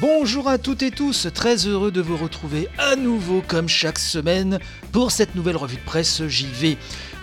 Bonjour à toutes et tous, très heureux de vous retrouver à nouveau comme chaque semaine pour cette nouvelle revue de presse JV.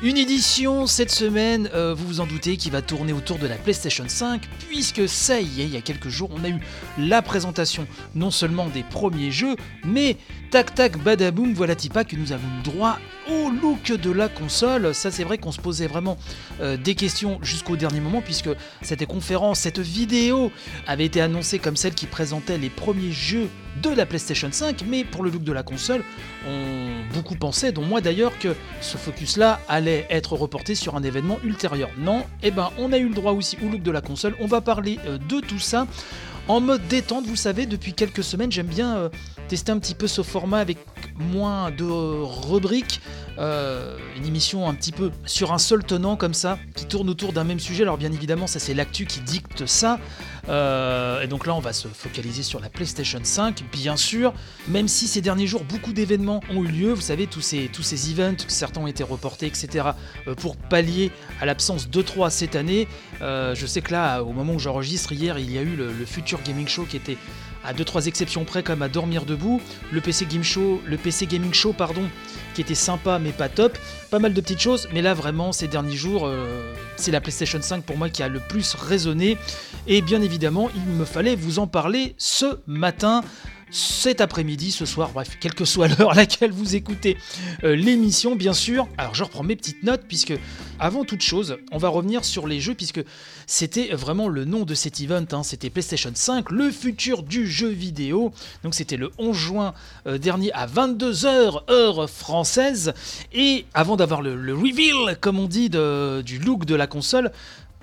Une édition cette semaine, euh, vous vous en doutez, qui va tourner autour de la PlayStation 5, puisque ça y est, il y a quelques jours, on a eu la présentation non seulement des premiers jeux, mais tac tac badaboum, voilà Tipa que nous avons droit au look de la console. Ça c'est vrai qu'on se posait vraiment euh, des questions jusqu'au dernier moment, puisque cette conférence, cette vidéo avait été annoncée comme celle qui présentait les premiers jeux de la PlayStation 5, mais pour le look de la console, on beaucoup pensé, dont moi d'ailleurs, que ce focus-là allait être reporté sur un événement ultérieur. Non, eh ben on a eu le droit aussi au look de la console, on va parler euh, de tout ça en mode détente, vous savez, depuis quelques semaines, j'aime bien euh, tester un petit peu ce format avec moins de rubriques, euh, une émission un petit peu sur un seul tenant comme ça, qui tourne autour d'un même sujet. Alors bien évidemment, ça c'est l'actu qui dicte ça. Euh, et donc là, on va se focaliser sur la PlayStation 5, bien sûr. Même si ces derniers jours, beaucoup d'événements ont eu lieu. Vous savez, tous ces, events, certains ont été reportés, etc. Euh, pour pallier à l'absence de 3 cette année. je sais que là, au moment où j'enregistre hier, il y a eu le, le Future Gaming Show qui était à 2-3 exceptions près comme à dormir debout. Le PC Gaming Show, pardon, qui était sympa mais pas top. Pas mal de petites choses, mais là vraiment ces derniers jours, euh, c'est la PlayStation 5 pour moi qui a le plus résonné. Et bien évidemment, il me fallait vous en parler ce matin cet après-midi, ce soir, bref, quelle que soit l'heure à laquelle vous écoutez euh, l'émission, bien sûr. Alors je reprends mes petites notes, puisque avant toute chose, on va revenir sur les jeux, puisque c'était vraiment le nom de cet event, hein. c'était PlayStation 5, le futur du jeu vidéo. Donc c'était le 11 juin euh, dernier à 22h, heure française. Et avant d'avoir le, reveal, comme on dit, du look de la console,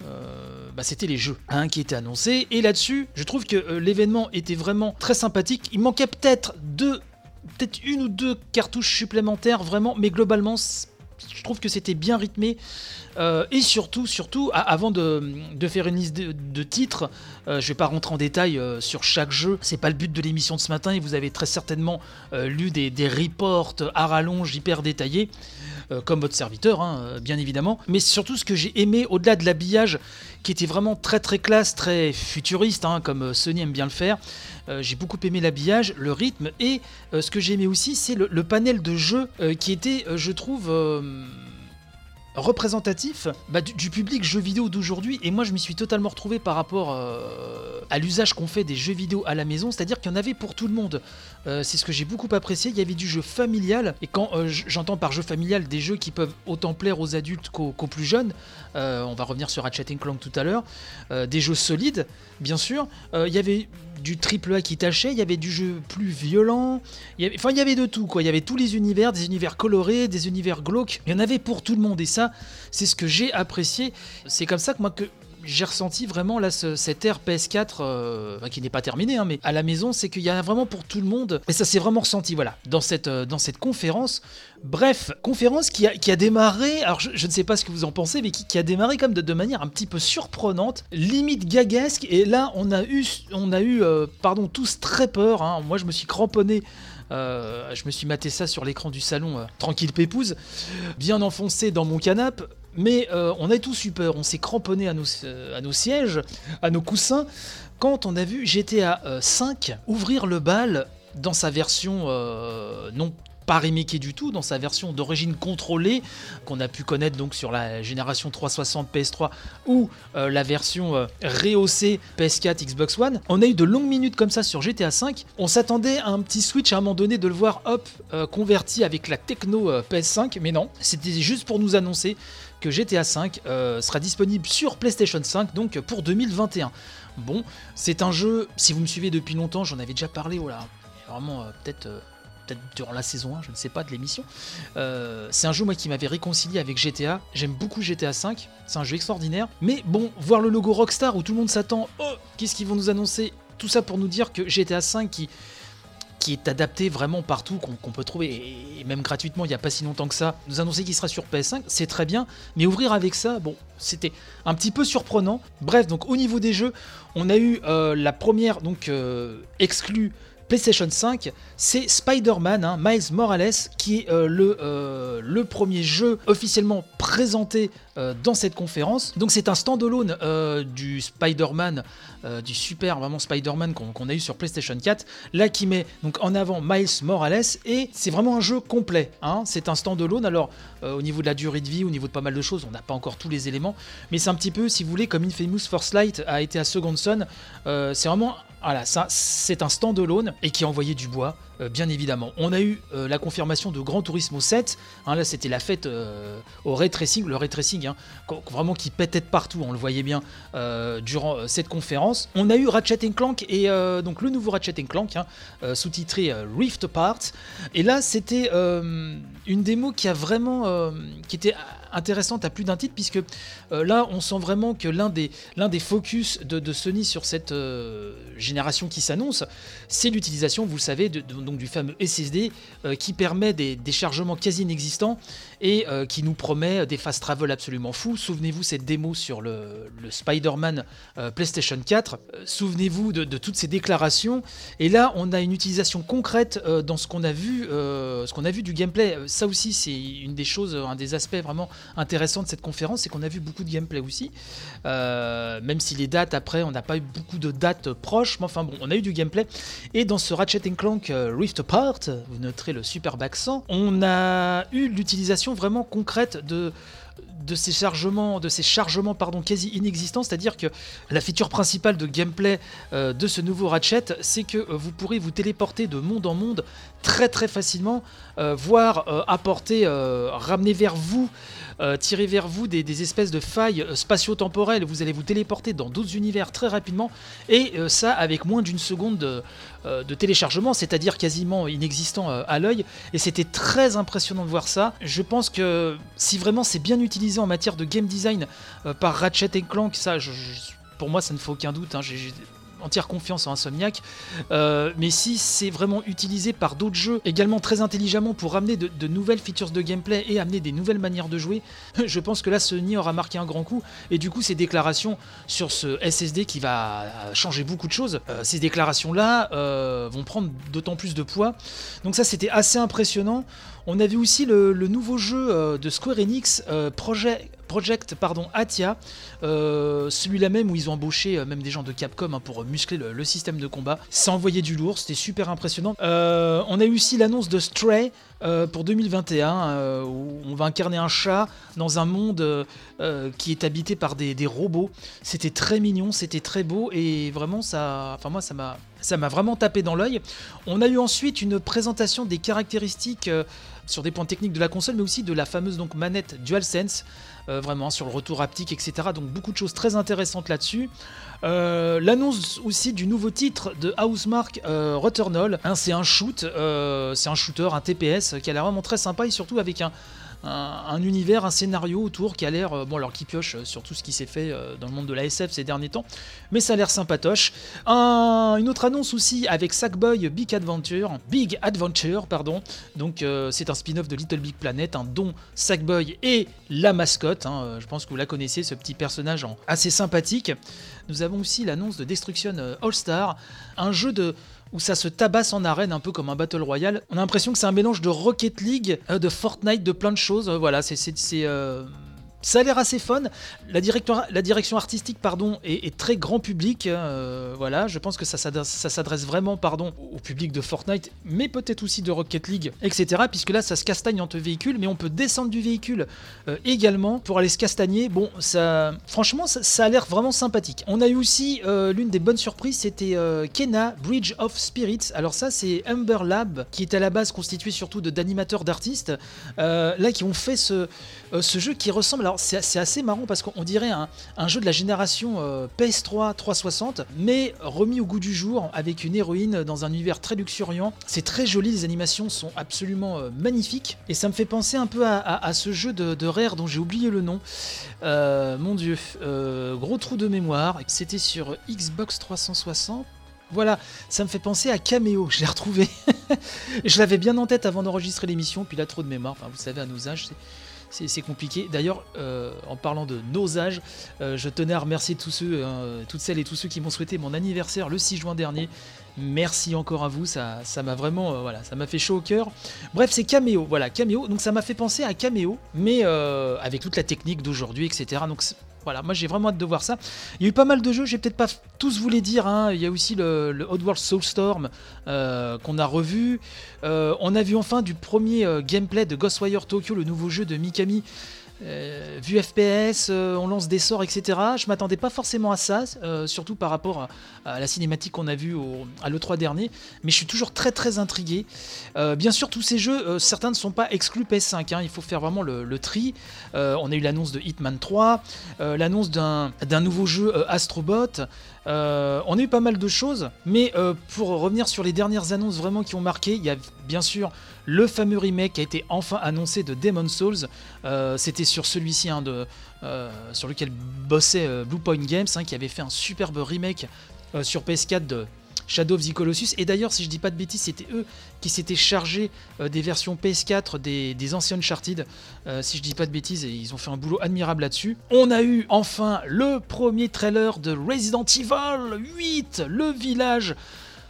euh, bah, c'était les jeux hein, qui étaient annoncés. Et là-dessus, je trouve que euh, l'événement était vraiment très sympathique. Il manquait peut-être deux, peut-être une ou deux cartouches supplémentaires, vraiment, mais globalement, je trouve que c'était bien rythmé. Euh, et surtout, surtout, avant de, faire une liste de, titres, je je vais pas rentrer en détail sur chaque jeu. C'est pas le but de l'émission de ce matin et vous avez très certainement lu des, reports à rallonge hyper détaillés. Euh, comme votre serviteur, hein, euh, bien évidemment. Mais surtout, ce que j'ai aimé, au-delà de l'habillage, qui était vraiment très très classe, très futuriste, hein, comme euh, Sony aime bien le faire, j'ai beaucoup aimé l'habillage, le rythme, et ce que j'ai aimé aussi, c'est le, le, panel de jeu qui était, je trouve représentatif bah, du, public jeux vidéo d'aujourd'hui. Et moi je m'y suis totalement retrouvé par rapport euh, à l'usage qu'on fait des jeux vidéo à la maison. C'est à dire qu'il y en avait pour tout le monde. Euh, c'est ce que j'ai beaucoup apprécié. Il y avait du jeu familial. Et quand euh, j'entends par jeu familial des jeux qui peuvent autant plaire aux adultes qu'aux plus jeunes on va revenir sur Ratchet Clank tout à l'heure des jeux solides bien sûr il y avait du triple A qui tâchait, il y avait du jeu plus violent, il y avait, enfin il y avait de tout quoi, il y avait tous les univers, des univers colorés, des univers glauques, il y en avait pour tout le monde et ça c'est ce que j'ai apprécié, c'est comme ça que moi que j'ai ressenti vraiment là cette ère PS4 euh, qui n'est pas terminée, hein, mais à la maison, c'est qu'il y en a vraiment pour tout le monde. Et ça s'est vraiment ressenti, voilà, dans cette, euh, dans cette conférence. Bref, conférence qui a, qui a démarré, alors je, ne sais pas ce que vous en pensez, mais qui, a démarré comme de, de, manière un petit peu surprenante, limite gaguesque. Et là, on a eu, on a eu euh, pardon, tous très peur. Hein. Moi, je me suis cramponné. je me suis maté ça sur l'écran du salon, tranquille pépouse, bien enfoncé dans mon canapé. Mais euh, on a tous eu peur, on s'est cramponné à nos, euh, à nos sièges, à nos coussins, quand on a vu GTA 5 euh, ouvrir le bal dans sa version non pas remaké du tout, dans sa version d'origine contrôlée, qu'on a pu connaître donc sur la génération 360 PS3 ou la version rehaussée PS4 Xbox One. On a eu de longues minutes comme ça sur GTA 5. On s'attendait à un petit switch à un moment donné de le voir hop converti avec la techno PS5, mais non, c'était juste pour nous annoncer que GTA V euh, sera disponible sur PlayStation 5 donc pour 2021. Bon, c'est un jeu, si vous me suivez depuis longtemps, j'en avais déjà parlé, voilà, vraiment euh, peut-être euh, peut-être durant la saison 1, je ne sais pas, de l'émission. c'est un jeu moi qui m'avait réconcilié avec GTA. J'aime beaucoup GTA 5, c'est un jeu extraordinaire. Mais bon, voir le logo Rockstar où tout le monde s'attend, oh, qu'est-ce qu'ils vont nous annoncer? Tout ça pour nous dire que GTA 5 qui qui est adapté vraiment partout, qu'on peut trouver, et même gratuitement il n'y a pas si longtemps que ça, nous annoncer qu'il sera sur PS5, c'est très bien, mais ouvrir avec ça, bon, c'était un petit peu surprenant. Bref, donc au niveau des jeux, on a eu euh, la première donc euh, exclue PlayStation 5, c'est Spider-Man, hein, Miles Morales, qui est euh, le, euh, le premier jeu officiellement présenté euh, dans cette conférence. Donc c'est un standalone du Spider-Man, du super vraiment Spider-Man qu'on a eu sur PlayStation 4, là qui met en avant Miles Morales et c'est vraiment un jeu complet. Hein. C'est un standalone. Alors au niveau de la durée de vie, au niveau de pas mal de choses, on n'a pas encore tous les éléments, mais c'est un petit peu, si vous voulez, comme Infamous First Light a été à Second Son. c'est vraiment voilà, ça, c'est un standalone et qui a envoyé du bois, euh, bien évidemment. On a eu euh, la confirmation de Grand Turismo 7. Hein, là, c'était la fête euh, au ray tracing, le ray tracing, hein, vraiment qui pétait de partout. On le voyait bien durant cette conférence. On a eu Ratchet Clank et donc le nouveau Ratchet Clank, hein, sous-titré Rift Apart. Et là, c'était une démo qui a vraiment, qui était intéressante à plus d'un titre, puisque là, on sent vraiment que l'un des, des focus de, Sony sur cette génération qui s'annonce, c'est l'utilisation, vous le savez, de, du fameux SSD euh, qui permet des, des, chargements quasi inexistants et qui nous promet des fast travel absolument fous. Souvenez-vous cette démo sur le, Spider-Man PlayStation 4. Souvenez-vous de, toutes ces déclarations. Et là, on a une utilisation concrète dans ce qu'on a vu, ce qu'on a vu du gameplay. Ça aussi, c'est une des choses, un des aspects vraiment intéressant de cette conférence, c'est qu'on a vu beaucoup de gameplay aussi. Euh, même si les dates après, on n'a pas eu beaucoup de dates proches, mais enfin bon, on a eu du gameplay. Et dans ce Ratchet Clank euh, Rift Apart, vous noterez le superbe accent, on a eu l'utilisation vraiment concrète de ces chargements, de ces chargements pardon, quasi inexistants, c'est-à-dire que la feature principale de gameplay euh, de ce nouveau Ratchet, c'est que vous pourrez vous téléporter de monde en monde très très facilement, voire apporter, ramener vers vous euh, tirer vers vous des, espèces de failles euh, spatio-temporelles. Vous allez vous téléporter dans d'autres univers très rapidement, et euh, ça avec moins d'une seconde de, téléchargement, c'est-à-dire quasiment inexistant à l'œil. Et c'était très impressionnant de voir ça. Je pense que si vraiment c'est bien utilisé en matière de game design par Ratchet Clank, ça, pour moi, ça ne fait aucun doute. Hein. Entière confiance en Insomniac. Euh, mais si c'est vraiment utilisé par d'autres jeux également très intelligemment pour amener de, nouvelles features de gameplay et amener des nouvelles manières de jouer, je pense que là Sony aura marqué un grand coup. Et du coup, ces déclarations sur ce SSD qui va changer beaucoup de choses, euh, ces déclarations-là euh, vont prendre d'autant plus de poids. Donc ça, c'était assez impressionnant. On a vu aussi le, nouveau jeu de Square Enix, Project Project pardon, Atia, euh, celui-là même où ils ont embauché euh, même des gens de Capcom hein, pour muscler le, système de combat. Ça envoyait du lourd, c'était super impressionnant. Euh, on a eu aussi l'annonce de Stray pour 2021, où on va incarner un chat dans un monde qui est habité par des, robots. C'était très mignon, c'était très beau et vraiment ça, enfin moi ça m'a, ça m'a vraiment tapé dans l'œil. On a eu ensuite une présentation des caractéristiques sur des points techniques de la console, mais aussi de la fameuse donc manette DualSense. Euh, vraiment sur le retour haptique, etc. Donc beaucoup de choses très intéressantes là-dessus. Euh, l'annonce aussi du nouveau titre de Housemark euh, Returnal. Hein, c'est un shoot, c'est un shooter, un TPS qui a l'air vraiment très sympa et surtout avec un, un, univers, un scénario autour qui a l'air, euh, bon alors qui pioche euh, sur tout ce qui s'est fait euh, dans le monde de la SF ces derniers temps, mais ça a l'air sympatoche. une autre annonce aussi avec Sackboy Big Adventure, Big Adventure, pardon. Donc c'est un spin-off de Little Big Planet, un dont Sackboy est la mascotte. Hein. je pense que vous la connaissez, ce petit personnage assez sympathique. Nous avons aussi l'annonce de Destruction All Star, un jeu de où ça se tabasse en arène un peu comme un Battle Royale. On a l'impression que c'est un mélange de Rocket League, euh, de Fortnite, de plein de choses. Euh, voilà, c'est euh, ça a l'air assez fun. La, direction artistique pardon, est, très grand public. Euh, voilà, je pense que ça s'adresse vraiment pardon, au public de Fortnite, mais peut-être aussi de Rocket League, etc. Puisque là, ça se castagne entre véhicules, mais on peut descendre du véhicule euh, également pour aller se castagner. Bon, ça, franchement, ça, a l'air vraiment sympathique. On a eu aussi euh, l'une des bonnes surprises, c'était Kena Bridge of Spirits. Alors ça, c'est Humber Lab, qui est à la base constitué surtout d'animateurs d'artistes, là qui ont fait ce, jeu qui ressemble c'est assez marrant parce qu'on dirait un, jeu de la génération euh, PS3 360, mais remis au goût du jour avec une héroïne dans un univers très luxuriant. C'est très joli, les animations sont absolument euh, magnifiques et ça me fait penser un peu à, ce jeu de, Rare dont j'ai oublié le nom. Euh, mon dieu, gros trou de mémoire. C'était sur Xbox 360. Voilà, ça me fait penser à Cameo, je l'ai retrouvé. je l'avais bien en tête avant d'enregistrer l'émission, puis là trop de mémoire, vous savez à nos âges, c'est compliqué. D'ailleurs, euh, en parlant de nos âges, euh, je tenais à remercier tous ceux, hein, toutes celles et tous ceux qui m'ont souhaité mon anniversaire le 6 juin dernier. Merci encore à vous, ça, m'a vraiment, voilà, ça fait chaud au cœur. Bref, c'est Cameo, voilà, Cameo. Donc ça m'a fait penser à Cameo, mais avec toute la technique d'aujourd'hui, etc. voilà, moi j'ai vraiment hâte de voir ça. Il y a eu pas mal de jeux, j'ai peut-être pas tous vous les dire. Hein. Il y a aussi le, le Oddworld Soulstorm euh, qu'on a revu. Euh, on a vu enfin du premier euh, gameplay de Ghostwire Tokyo, le nouveau jeu de Mikami. Euh, vu FPS, euh, on lance des sorts, etc. Je m'attendais pas forcément à ça, euh, surtout par rapport à, la cinématique qu'on a vue à l'E3 dernier, mais je suis toujours très très intrigué. bien sûr, tous ces jeux, certains ne sont pas exclus PS5, hein. il faut faire vraiment le, tri. on a eu l'annonce de Hitman 3, l'annonce d'un nouveau jeu Astrobot. On a eu pas mal de choses, mais pour revenir sur les dernières annonces vraiment qui ont marqué, il y a bien sûr le fameux remake qui a été enfin annoncé de Demon Souls. Euh, c'était sur celui-ci hein, euh, sur lequel bossait euh, Bluepoint Games, hein, qui avait fait un superbe remake sur PS4 de Shadow of the Colossus. Et d'ailleurs, si je dis pas de bêtises, c'était eux qui s'étaient chargés des versions PS4 des, des anciens Uncharted. si je dis pas de bêtises, ils ont fait un boulot admirable là-dessus. On a eu enfin le premier trailer de Resident Evil 8, le village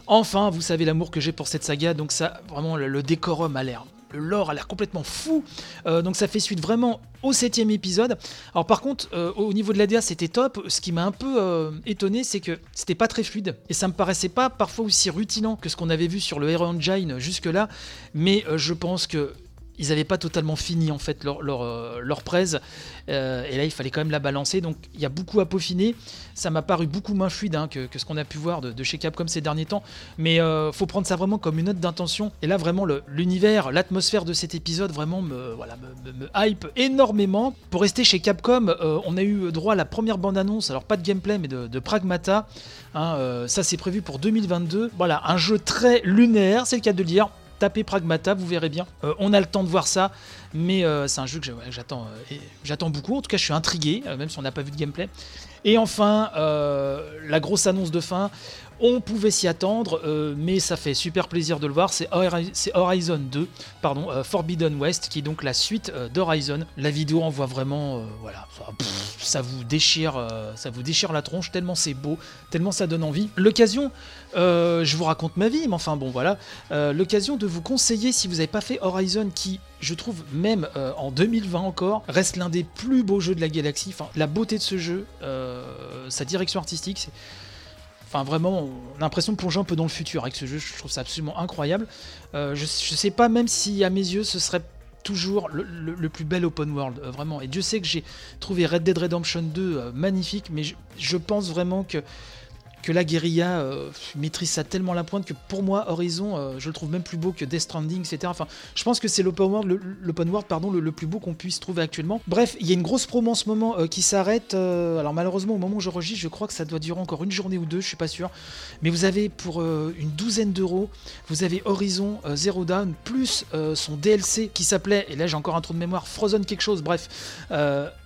Enfin, vous savez l'amour que j'ai pour cette saga, donc ça, vraiment, le, décorum a l'air le lore a l'air complètement fou. Euh, donc ça fait suite vraiment au septième épisode. Alors par contre, euh, au niveau de l'ADA, c'était top. Ce qui m'a un peu euh, étonné, c'est que c'était pas très fluide. Et ça me paraissait pas parfois aussi rutilant que ce qu'on avait vu sur le Hero Engine jusque-là. Mais je pense que ils n'avaient pas totalement fini en fait leur, leur, euh, presse. Euh, et là il fallait quand même la balancer. Donc il y a beaucoup à peaufiner. Ça m'a paru beaucoup moins fluide hein, que, ce qu'on a pu voir de, chez Capcom ces derniers temps. Mais euh, faut prendre ça vraiment comme une note d'intention. Et là vraiment l'univers l'atmosphère de cet épisode vraiment me, voilà, me, hype énormément. Pour rester chez Capcom on a eu droit à la première bande annonce alors pas de gameplay mais de, Pragmata hein, ça c'est prévu pour 2022 voilà un jeu très lunaire c'est le cas de le dire tapez Pragmata, vous verrez bien. Euh, on a le temps de voir ça, mais euh, c'est un jeu que j'attends euh, j'attends beaucoup. En tout cas, je suis intrigué, même si on n'a pas vu de gameplay. Et enfin, la grosse annonce de fin. On pouvait s'y attendre, euh, mais ça fait super plaisir de le voir. C'est Horizon 2, pardon, euh, Forbidden West, qui est donc la suite euh, d'Horizon. La vidéo en voit vraiment, voilà, ça vous déchire, ça vous déchire la tronche tellement c'est beau, tellement ça donne envie. L'occasion, je vous raconte ma vie, mais enfin bon, voilà, l'occasion de vous conseiller si vous n'avez pas fait Horizon, qui je trouve même en 2020 encore, reste l'un des plus beaux jeux de la galaxie. La beauté de ce jeu, sa direction artistique, c'est Enfin, vraiment, on a l'impression de plonger un peu dans le futur avec ce jeu. Je trouve ça absolument incroyable. Euh, je, ne sais pas même si, à mes yeux, ce serait toujours le, plus bel open world, euh, vraiment. Et Dieu sait que j'ai trouvé Red Dead Redemption 2 euh, magnifique, mais je, pense vraiment que que la guérilla euh, maîtrise ça tellement la pointe que pour moi Horizon euh, je le trouve même plus beau que Death Stranding etc enfin je pense que c'est l'open world world pardon le, plus beau qu'on puisse trouver actuellement. Bref il y a une grosse promo en ce moment euh, qui s'arrête alors malheureusement au moment où je registre je crois que ça doit durer encore une journée ou deux je suis pas sûr. Mais vous avez pour une douzaine d'euros vous avez Horizon Zero Dawn plus son DLC qui s'appelait et là j'ai encore un trou de mémoire Frozen quelque chose bref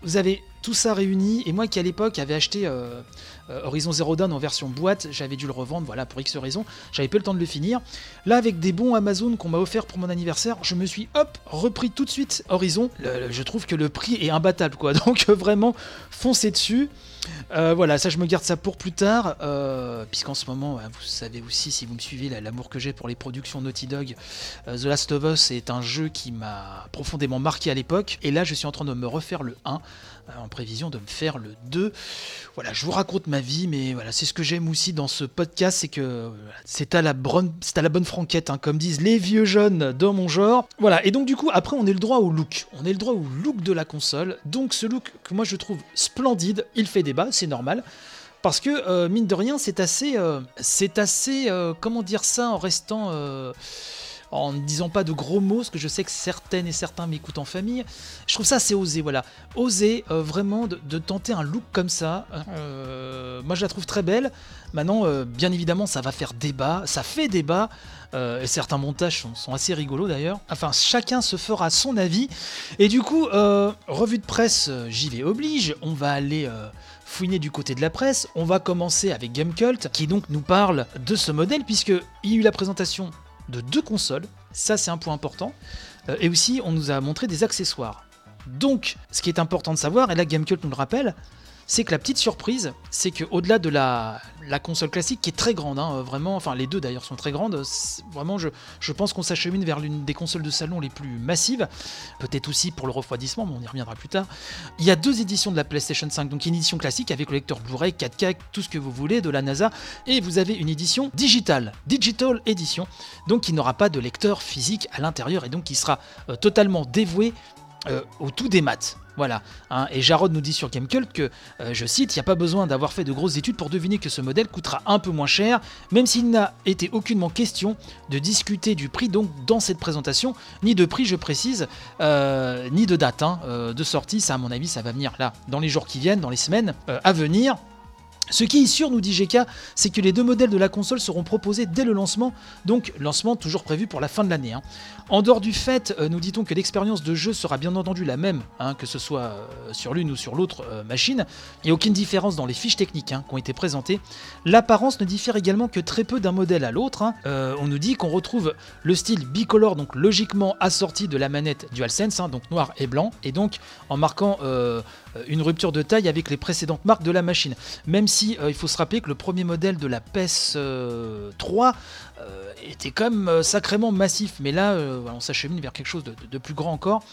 vous avez tout ça réuni et moi qui à l'époque avait acheté euh, Horizon Zero Dawn en version boîte, j'avais dû le revendre, voilà, pour X raisons, j'avais peu le temps de le finir. Là, avec des bons Amazon qu'on m'a offert pour mon anniversaire, je me suis, hop, repris tout de suite Horizon. je trouve que le prix est imbattable, quoi. Donc, vraiment, foncez dessus. Euh, voilà, ça je me garde ça pour plus tard, euh, puisqu'en ce moment, vous savez aussi, si vous me suivez, l'amour que j'ai pour les productions Naughty Dog, The Last of Us est un jeu qui m'a profondément marqué à l'époque, et là je suis en train de me refaire le 1, en prévision de me faire le 2. Voilà, je vous raconte ma vie, mais voilà, c'est ce que j'aime aussi dans ce podcast, c'est que c'est à la bonne, franquette, hein, comme disent les vieux jeunes dans mon genre. Voilà, et donc du coup, après, on est le droit au look. On est le droit au look de la console. Donc ce look que moi je trouve splendide, il fait débat, c'est normal. Parce que, euh, mine de rien, c'est assez. Euh, c'est assez. Euh, comment dire ça en restant en ne disant pas de gros mots, parce que je sais que certaines et certains m'écoutent en famille. Je trouve ça assez osé, voilà. Oser euh, vraiment de, tenter un look comme ça. Euh, moi, je la trouve très belle. Maintenant, euh, bien évidemment, ça va faire débat, ça fait débat. et certains montages sont, assez rigolos d'ailleurs. Enfin, chacun se fera son avis. Et du coup, revue de presse, j'y vais oblige. On va aller fouiner du côté de la presse. On va commencer avec Gamecult, qui donc nous parle de ce modèle, puisque il y a eu la présentation de deux consoles, ça c'est un point important, euh, et aussi on nous a montré des accessoires. Donc, ce qui est important de savoir, et là Gamecult nous le rappelle, c'est que la petite surprise, c'est que au-delà de la, console classique qui est très grande, hein, vraiment, enfin les deux d'ailleurs sont très grandes, vraiment je, je pense qu'on s'achemine vers l'une des consoles de salon les plus massives, peut-être aussi pour le refroidissement, mais on y reviendra plus tard. Il y a deux éditions de la PlayStation 5, donc une édition classique avec le lecteur Blu-ray, 4K, tout ce que vous voulez de la NASA, et vous avez une édition digitale, Digital Edition, donc qui n'aura pas de lecteur physique à l'intérieur et donc qui sera euh, totalement dévoué euh, au tout des maths. Voilà. Hein. Et Jarod nous dit sur Gamecult que, euh, je cite, il n'y a pas besoin d'avoir fait de grosses études pour deviner que ce modèle coûtera un peu moins cher, même s'il n'a été aucunement question de discuter du prix donc dans cette présentation, ni de prix, je précise, euh, ni de date hein, euh, de sortie. Ça, à mon avis, ça va venir là, dans les jours qui viennent, dans les semaines à venir. Ce qui est sûr, nous dit GK, c'est que les deux modèles de la console seront proposés dès le lancement, donc lancement toujours prévu pour la fin de l'année. Hein. En dehors du fait, euh, nous dit-on que l'expérience de jeu sera bien entendu la même, hein, que ce soit euh, sur l'une ou sur l'autre euh, machine, a aucune différence dans les fiches techniques hein, qui ont été présentées. L'apparence ne diffère également que très peu d'un modèle à l'autre. on nous dit qu'on retrouve le style bicolore, donc logiquement assorti de la manette DualSense, donc noir et blanc, et donc en marquant une rupture de taille avec les précédentes marques de la machine. Même si il faut se rappeler que le premier modèle de la PS 3 euh, était quand même euh, sacrément massif. Mais là, euh, on s'achemine vers quelque chose de, plus grand encore.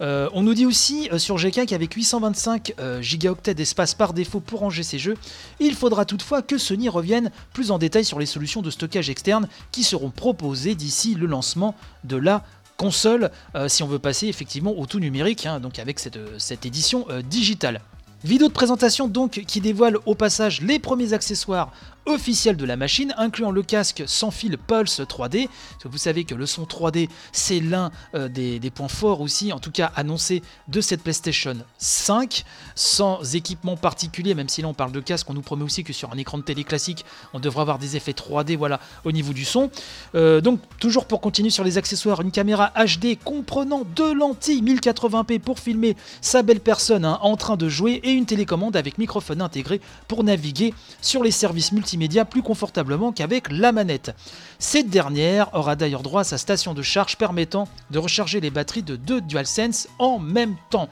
on nous dit aussi sur GK qu'avec 825 gigaoctets d'espace par défaut pour ranger ses jeux, il faudra toutefois que Sony revienne plus en détail sur les solutions de stockage externe qui seront proposées d'ici le lancement de la console, si on veut passer effectivement au tout numérique, hein, donc avec cette, cette édition digitale. Vidéo de présentation donc qui dévoile au passage les premiers accessoires officiels de la machine, incluant le casque sans fil Pulse 3D. vous savez que le son 3D, c'est l'un euh, des, points forts aussi, en tout cas annoncé de cette PlayStation 5, sans équipement particulier, même si là on parle de casque, on nous promet aussi que sur un écran de télé classique, on devrait avoir des effets 3D voilà, au niveau du son. Euh, donc toujours pour continuer sur les accessoires, une caméra HD comprenant deux lentilles 1080p pour filmer sa belle personne hein, en train de jouer et une télécommande avec microphone intégré pour naviguer sur les services multimédia plus confortablement qu'avec la manette. Cette dernière aura d'ailleurs droit à sa station de charge permettant de recharger les batteries de deux DualSense en même temps.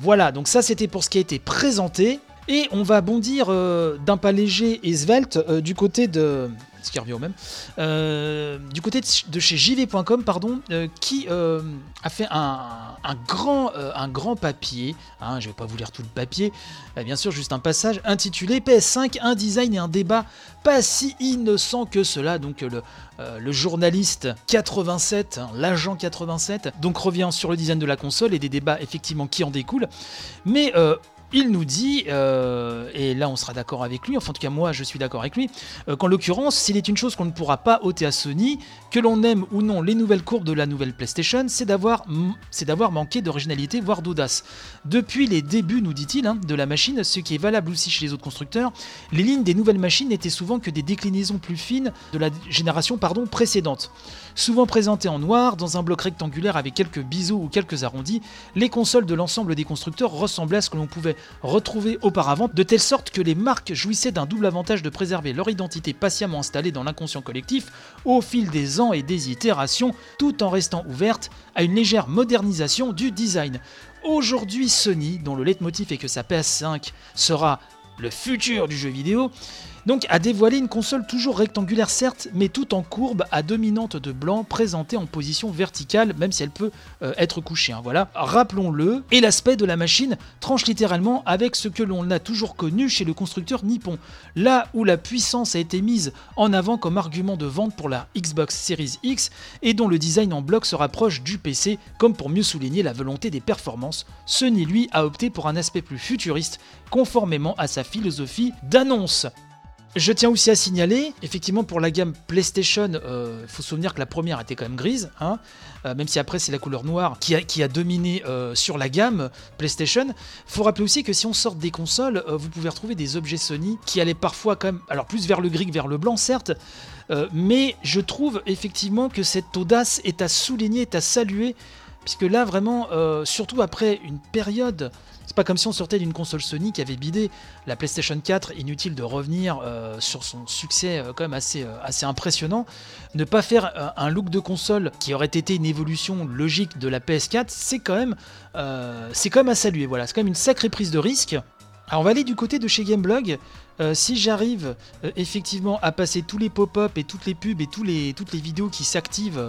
Voilà, donc ça c'était pour ce qui a été présenté. Et on va bondir euh, d'un pas léger et svelte euh, du côté de, ce qui revient au même, euh, du côté de chez jv.com, pardon, euh, qui euh, a fait un, grand, un grand papier, hein, je vais pas vous lire tout le papier, bien sûr juste un passage intitulé PS5, un design et un débat pas si innocent que cela, donc le, le journaliste 87, hein, l'agent 87, donc revient sur le design de la console et des débats effectivement qui en découlent, mais il nous dit, euh, et là on sera d'accord avec lui, enfin en tout cas moi je suis d'accord avec lui, euh, qu'en l'occurrence, s'il est une chose qu'on ne pourra pas ôter à Sony, que l'on aime ou non les nouvelles courbes de la nouvelle PlayStation, c'est d'avoir, manqué d'originalité, voire d'audace. Depuis les débuts, nous dit-il, hein, de la machine, ce qui est valable aussi chez les autres constructeurs, les lignes des nouvelles machines n'étaient souvent que des déclinaisons plus fines de la génération pardon, précédente. Souvent présentées en noir, dans un bloc rectangulaire avec quelques biseaux ou quelques arrondis, les consoles de l'ensemble des constructeurs ressemblaient à ce que l'on pouvait retrouver auparavant, de telle sorte que les marques jouissaient d'un double avantage de préserver leur identité patiemment installée dans l'inconscient collectif au fil des ans et des itérations, tout en restant ouverte à une légère modernisation du design. Aujourd'hui, Sony, dont le leitmotiv est que sa PS5 sera le futur du jeu vidéo, donc a dévoilé une console toujours rectangulaire certes, mais tout en courbe à dominante de blanc présentée en position verticale, même si elle peut euh, être couchée. Hein, voilà, rappelons-le. Et l'aspect de la machine tranche littéralement avec ce que l'on a toujours connu chez le constructeur nippon. Là où la puissance a été mise en avant comme argument de vente pour la Xbox Series X et dont le design en bloc se rapproche du PC, comme pour mieux souligner la volonté des performances, Sony lui a opté pour un aspect plus futuriste, conformément à sa philosophie d'annonce. Je tiens aussi à signaler, effectivement, pour la gamme PlayStation, il euh, faut se souvenir que la première était quand même grise, hein, euh, même si après c'est la couleur noire qui a, dominé euh, sur la gamme PlayStation. Il faut rappeler aussi que si on sort des consoles, vous pouvez retrouver des objets Sony qui allaient parfois quand même, alors plus vers le gris que vers le blanc, certes, mais je trouve effectivement que cette audace est à souligner, est à saluer Puisque là, vraiment, surtout après une période c'est pas comme si on sortait d'une console Sony qui avait bidé la PlayStation 4, inutile de revenir euh, sur son succès euh, quand même assez, euh, assez impressionnant. Ne pas faire un look de console qui aurait été une évolution logique de la PS4, c'est quand même, quand même à saluer. Voilà, c'est quand même une sacrée prise de risque. Alors on va aller du côté de chez Gameblog. si j'arrive effectivement à passer tous les pop-up et toutes les pubs et les, toutes les vidéos qui s'activent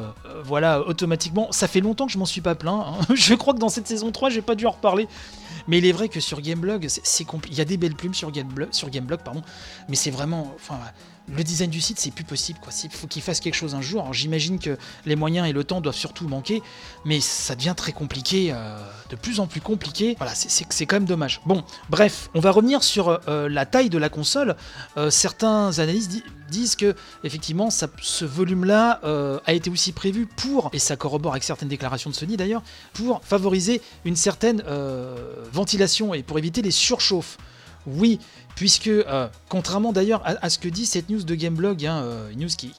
voilà, automatiquement, ça fait longtemps que je m'en suis pas plaint. Hein. je crois que dans cette saison 3, j'ai pas dû en reparler. Mais il est vrai que sur Gameblog, c'est. Il y a des belles plumes sur Gameblog, sur Gameblog pardon, mais c'est vraiment. Le design du site, c'est plus possible. Quoi. Il faut qu'il fasse quelque chose un jour. J'imagine que les moyens et le temps doivent surtout manquer, mais ça devient très compliqué, euh, de plus en plus compliqué. Voilà, c'est quand même dommage. Bon, bref, on va revenir sur euh, la taille de la console. Euh, certains analystes disent que effectivement, ce volume-là a été aussi prévu pour, et ça corrobore avec certaines déclarations de Sony d'ailleurs, pour favoriser une certaine ventilation et pour éviter les surchauffes. Oui, puisque, euh, contrairement d'ailleurs à, ce que dit cette news de Gameblog, hein, euh, une news qui,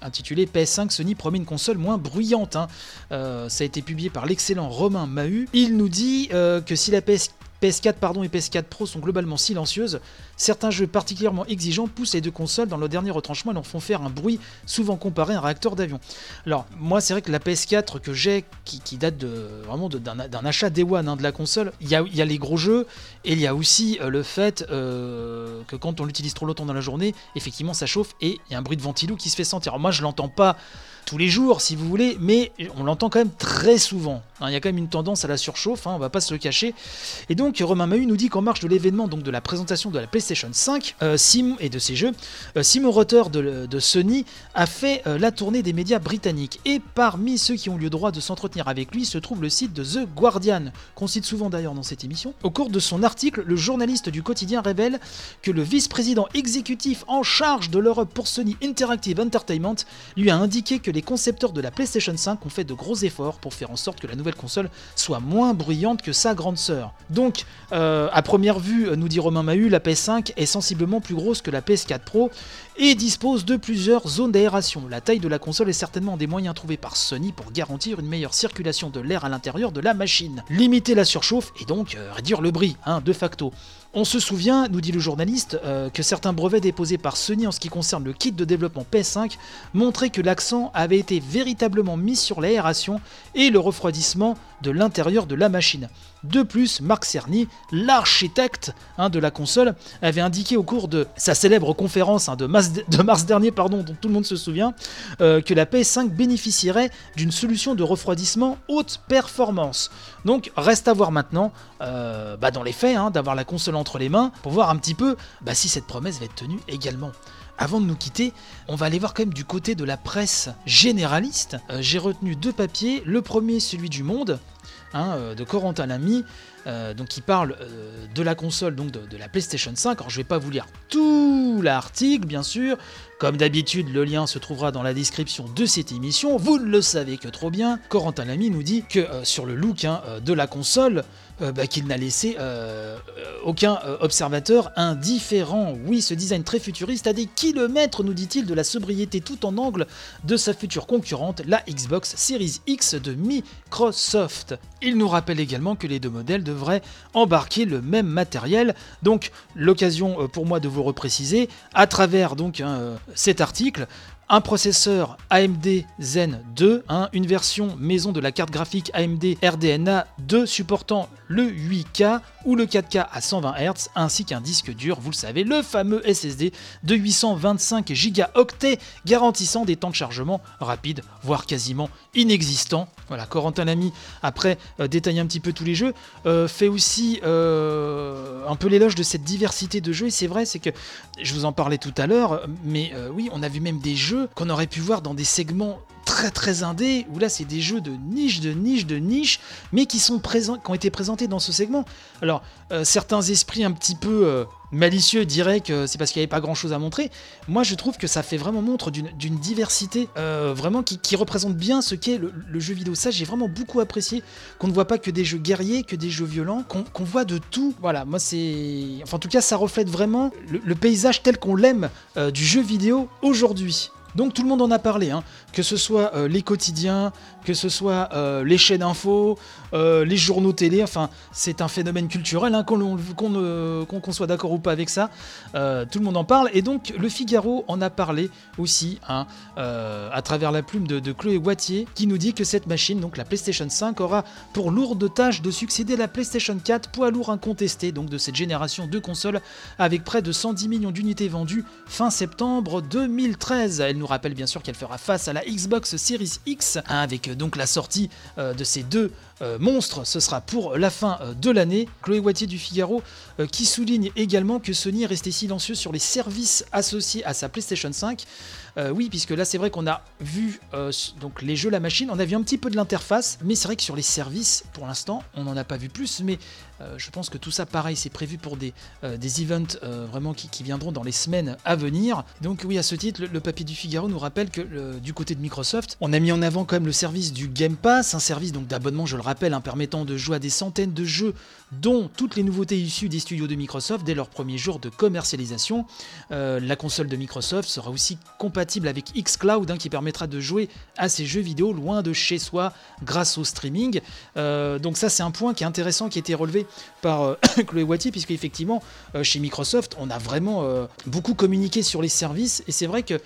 intitulée PS5, Sony promet une console moins bruyante. Hein. Euh, ça a été publié par l'excellent Romain Mahu. Il nous dit que si la PS PS4 pardon, et PS4 Pro sont globalement silencieuses. Certains jeux particulièrement exigeants poussent les deux consoles dans le dernier retranchement et leur font faire un bruit souvent comparé à un réacteur d'avion. Alors, moi, c'est vrai que la PS4 que j'ai, qui, date de, vraiment d'un achat Day One hein, de la console, il y a, les gros jeux et il y a aussi euh, le fait euh, que quand on l'utilise trop longtemps dans la journée, effectivement, ça chauffe et il y a un bruit de ventilo qui se fait sentir. Alors, moi, je l'entends pas tous les jours, si vous voulez, mais on l'entend quand même très souvent. Hein, il y a quand même une tendance à la surchauffe, hein, on va pas se le cacher. Et donc, Romain Mahu nous dit qu'en marge de l'événement, donc de la présentation de la PlayStation 5, euh, et de ses jeux, euh, Simon Rotter de, Sony a fait euh, la tournée des médias britanniques. Et parmi ceux qui ont eu droit de s'entretenir avec lui se trouve le site de The Guardian, qu'on cite souvent d'ailleurs dans cette émission. Au cours de son article, le journaliste du quotidien révèle que le vice-président exécutif en charge de l'Europe pour Sony Interactive Entertainment lui a indiqué que les concepteurs de la PlayStation 5 ont fait de gros efforts pour faire en sorte que la nouvelle console soit moins bruyante que sa grande sœur. Donc, euh, à première vue, nous dit Romain Mahu, la PS5 est sensiblement plus grosse que la PS4 Pro et dispose de plusieurs zones d'aération. La taille de la console est certainement des moyens trouvés par Sony pour garantir une meilleure circulation de l'air à l'intérieur de la machine. Limiter la surchauffe et donc euh, réduire le bruit, hein, de facto. On se souvient, nous dit le journaliste, euh, que certains brevets déposés par Sony en ce qui concerne le kit de développement PS5 montraient que l'accent avait été véritablement mis sur l'aération et le refroidissement de l'intérieur de la machine. De plus, Marc Cerny, l'architecte hein, de la console, avait indiqué au cours de sa célèbre conférence hein, de, mars, dernier, dont tout le monde se souvient, euh, que la PS5 bénéficierait d'une solution de refroidissement haute performance. Donc reste à voir maintenant, euh, bah, dans les faits, hein, d'avoir la console entre les mains pour voir un petit peu bah, si cette promesse va être tenue également. Avant de nous quitter, on va aller voir quand même du côté de la presse généraliste. Euh, j'ai retenu deux papiers. Le premier, celui du Monde, hein, euh, de Corentin Lamy, euh, qui parle de la console, donc de, la PlayStation 5. Alors je vais pas vous lire tout l'article, bien sûr. Comme d'habitude, le lien se trouvera dans la description de cette émission. Vous ne le savez que trop bien. Corentin Lamy nous dit que sur le look hein, de la console, euh, bah, qu'il n'a laissé euh, aucun euh, observateur indifférent. Oui, ce design très futuriste a des kilomètres, nous dit-il, de la sobriété tout en angle de sa future concurrente, la Xbox Series X de Microsoft. Il nous rappelle également que les deux modèles devraient embarquer le même matériel, donc l'occasion pour moi de vous repréciser à travers donc cet article un processeur AMD Zen 2, hein, une version maison de la carte graphique AMD RDNA 2 supportant le 8K ou le 4K à 120 Hz, ainsi qu'un disque dur, vous le savez, le fameux SSD de 825 Go garantissant des temps de chargement rapides, voire quasiment inexistants. Voilà, Corentin Lamy, après euh, détailler un petit peu tous les jeux, euh, fait aussi euh, un peu l'éloge de cette diversité de jeux, et c'est vrai, c'est que, je vous en parlais tout à l'heure, mais oui, on a vu même des jeux qu'on aurait pu voir dans des segments très très indés, où là c'est des jeux de niche, de niche, de niche, mais qui sont présents, qui ont été présentés dans ce segment. Alors euh, certains esprits un petit peu euh, malicieux diraient que c'est parce qu'il n'y avait pas grand chose à montrer. Moi je trouve que ça fait vraiment montre d'une diversité euh, vraiment qui, représente bien ce qu'est le, jeu vidéo. Ça j'ai vraiment beaucoup apprécié, qu'on ne voit pas que des jeux guerriers, que des jeux violents, qu'on voit de tout. Voilà, moi c'est... Enfin en tout cas ça reflète vraiment le, paysage tel qu'on l'aime du jeu vidéo aujourd'hui. Donc tout le monde en a parlé, hein. que ce soit soit euh, les quotidiens, que ce soit euh, les chaînes info, euh, les journaux télé, enfin c'est un phénomène culturel, hein, qu'on soit d'accord ou pas avec ça, tout le monde en parle, et donc le Figaro en a parlé aussi, hein, à travers la plume de, Chloé Wattier, qui nous dit que cette machine, donc la PlayStation 5, aura pour lourde tâche de succéder à la PlayStation 4, poids lourd incontesté, donc de cette génération de consoles, avec près de 110 millions d'unités vendues fin septembre 2013. Elle nous rappelle bien sûr qu'elle fera face à la Xbox Series X, hein, avec donc la sortie euh, de ces deux euh, monstres, ce sera pour la fin euh, de l'année. Chloé Wattier du Figaro qui souligne également que Sony est resté silencieux sur les services associés à sa PlayStation 5. oui, puisque là c'est vrai qu'on a vu donc les jeux, la machine, on a vu un petit peu de l'interface, mais c'est vrai que sur les services, pour l'instant, on n'en a pas vu plus. Mais je pense que tout ça, pareil, c'est prévu pour des, des events vraiment qui, viendront dans les semaines à venir. Donc oui, à ce titre, le, papier du Figaro nous rappelle que du côté de Microsoft, on a mis en avant quand même le service du Game Pass, un service donc d'abonnement, je le rappelle, hein, permettant de jouer à des centaines de jeux, dont toutes les nouveautés issues des studios de Microsoft dès leur premier jour de commercialisation. Euh, la console de Microsoft sera aussi compatible avec xCloud, hein, qui permettra de jouer à ces jeux vidéo loin de chez soi grâce au streaming. Euh, donc ça, c'est un point qui est intéressant, qui a été relevé par euh, Chloé Wattier, puisque effectivement, chez Microsoft, on a vraiment beaucoup communiqué sur les services, et c'est vrai que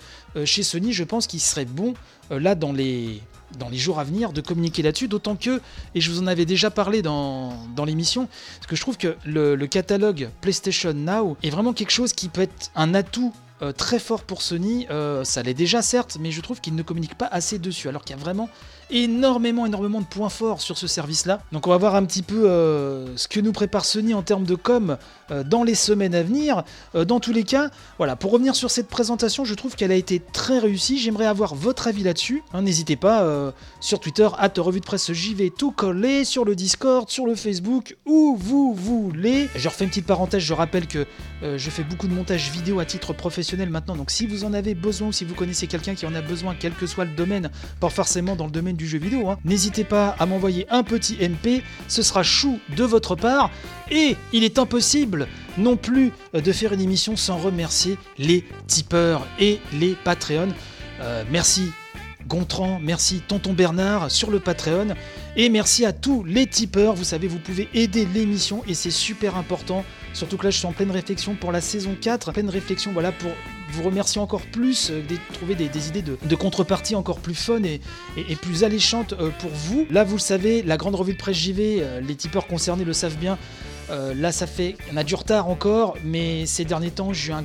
chez Sony, je pense qu'il serait bon, là, dans les jours à venir de communiquer là-dessus, d'autant que, et je vous en avais déjà parlé dans, dans l'émission, parce que je trouve que le, catalogue PlayStation Now est vraiment quelque chose qui peut être un atout euh, très fort pour Sony. Euh, ça l'est déjà certes, mais je trouve qu'il ne communique pas assez dessus, alors qu'il y a vraiment énormément, énormément de points forts sur ce service-là. Donc on va voir un petit peu euh, ce que nous prépare Sony en termes de com dans les semaines à venir. Dans tous les cas, voilà, pour revenir sur cette présentation, je trouve qu'elle a été très réussie. J'aimerais avoir votre avis là-dessus. Hein, n'hésitez pas sur Twitter, à revue de presse vais tout coller, sur le Discord, sur le Facebook, où vous voulez. Je refais une petite parenthèse, je rappelle que je fais beaucoup de montage vidéo à titre professionnel maintenant. Donc si vous en avez besoin ou si vous connaissez quelqu'un qui en a besoin, quel que soit le domaine, pas forcément dans le domaine du jeu vidéo, hein. n'hésitez pas à m'envoyer un petit MP, ce sera chou de votre part. Et il est impossible non plus de faire une émission sans remercier les tipeurs et les Patreons. Euh, merci Gontran, merci Tonton Bernard sur le Patreon. Et merci à tous les tipeurs. Vous savez, vous pouvez aider l'émission et c'est super important. Surtout que là, je suis en pleine réflexion pour la saison 4. Pleine réflexion, voilà, pour vous remercier encore plus, euh, de trouver des, idées de, contrepartie encore plus fun et, plus alléchantes euh, pour vous. Là, vous le savez, la grande revue de presse JV, euh, les tipeurs concernés le savent bien. là, ça fait. On a du retard encore, mais ces derniers temps, j'ai eu,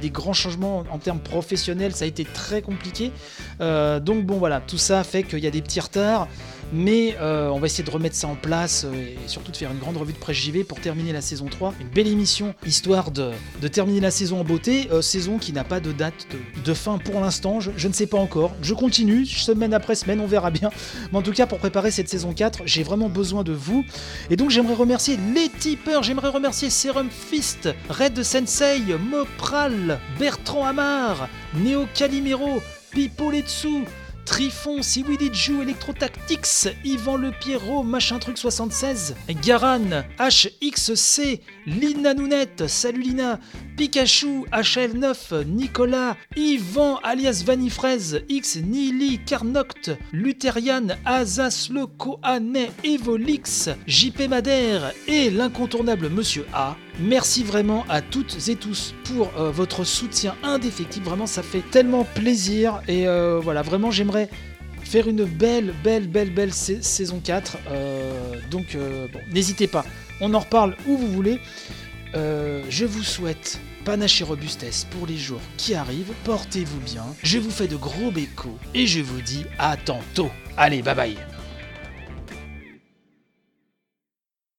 des grands changements en termes professionnels, ça a été très compliqué. donc, bon, voilà, tout ça fait qu'il y a des petits retards. Mais euh, on va essayer de remettre ça en place euh, et surtout de faire une grande revue de presse JV pour terminer la saison 3. Une belle émission histoire de, terminer la saison en beauté. Euh, saison qui n'a pas de date de, fin pour l'instant. Je, ne sais pas encore. Je continue semaine après semaine, on verra bien. Mais en tout cas, pour préparer cette saison 4, j'ai vraiment besoin de vous. Et donc j'aimerais remercier les tipeurs. J'aimerais remercier Serum Fist, Red Sensei, Mopral, Bertrand Amar, Neo Calimero, Pipoletsu, Trifon, Siwidiju, Electrotactics, Yvan Le Pierrot, Machin Truc 76, Garan, HXC, Lina Nounette, salut Lina, Pikachu, HL9, Nicolas, Yvan alias Vanifraise, X Nili, Carnoct, Lutherian, Azas Le Kohanet, Evolix, JP Madère et l'incontournable Monsieur A. Merci vraiment à toutes et tous pour euh, votre soutien indéfectible. Vraiment, ça fait tellement plaisir. Et euh, voilà, vraiment, j'aimerais faire une belle, belle, belle, belle saison 4. Euh, donc, bon, n'hésitez pas. On en reparle où vous voulez. je vous souhaite panache et robustesse pour les jours qui arrivent. Portez-vous bien. Je vous fais de gros bécos et je vous dis à tantôt. Allez, bye bye.